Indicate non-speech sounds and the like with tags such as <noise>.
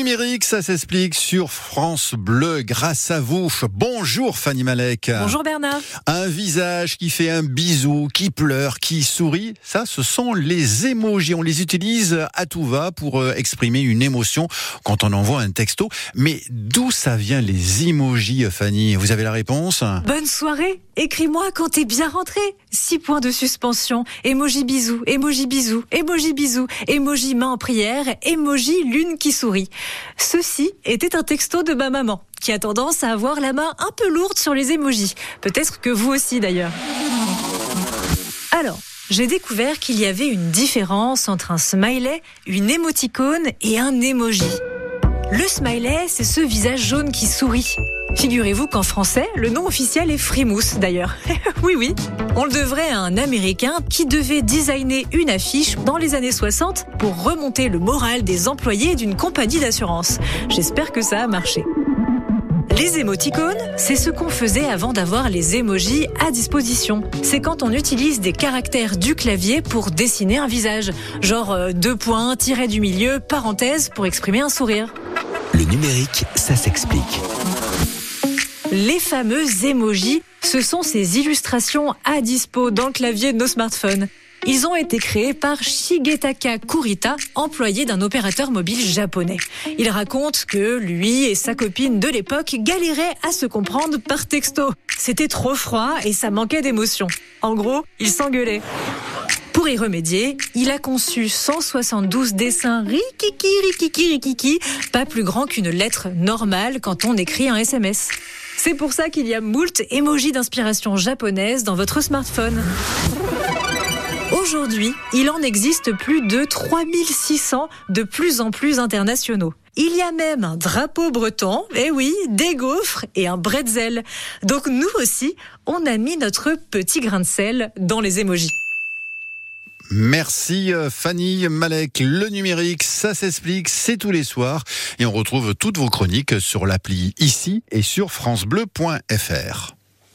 numérique, ça s'explique sur France Bleu grâce à vous. Bonjour Fanny Malek. Bonjour Bernard. Un visage qui fait un bisou, qui pleure, qui sourit, ça ce sont les émojis. On les utilise à tout va pour euh, exprimer une émotion quand on envoie un texto. Mais d'où ça vient les émojis Fanny? Vous avez la réponse? Bonne soirée. Écris-moi quand t'es bien rentré. Six points de suspension. Emoji bisou, emoji bisou, emoji bisou, emoji main en prière, emoji lune qui sourit. Ceci était un texto de ma maman, qui a tendance à avoir la main un peu lourde sur les emojis. Peut-être que vous aussi d'ailleurs. Alors, j'ai découvert qu'il y avait une différence entre un smiley, une émoticône et un emoji. Le smiley, c'est ce visage jaune qui sourit. Figurez-vous qu'en français, le nom officiel est Frimousse d'ailleurs. <laughs> oui, oui. On le devrait à un Américain qui devait designer une affiche dans les années 60 pour remonter le moral des employés d'une compagnie d'assurance. J'espère que ça a marché. Les émoticônes, c'est ce qu'on faisait avant d'avoir les émojis à disposition. C'est quand on utilise des caractères du clavier pour dessiner un visage, genre euh, deux points, tiret du milieu, parenthèse pour exprimer un sourire. Le numérique, ça s'explique. Les fameux emojis, ce sont ces illustrations à dispo dans le clavier de nos smartphones. Ils ont été créés par Shigetaka Kurita, employé d'un opérateur mobile japonais. Il raconte que lui et sa copine de l'époque galéraient à se comprendre par texto. C'était trop froid et ça manquait d'émotion. En gros, ils s'engueulaient. Pour y remédier, il a conçu 172 dessins rikiki rikiki rikiki, pas plus grands qu'une lettre normale quand on écrit un SMS. C'est pour ça qu'il y a moult emojis d'inspiration japonaise dans votre smartphone. Aujourd'hui, il en existe plus de 3600 de plus en plus internationaux. Il y a même un drapeau breton, eh oui, des gaufres et un bretzel. Donc nous aussi, on a mis notre petit grain de sel dans les emojis. Merci euh, Fanny Malek. Le numérique, ça s'explique, c'est tous les soirs. Et on retrouve toutes vos chroniques sur l'appli ici et sur francebleu.fr.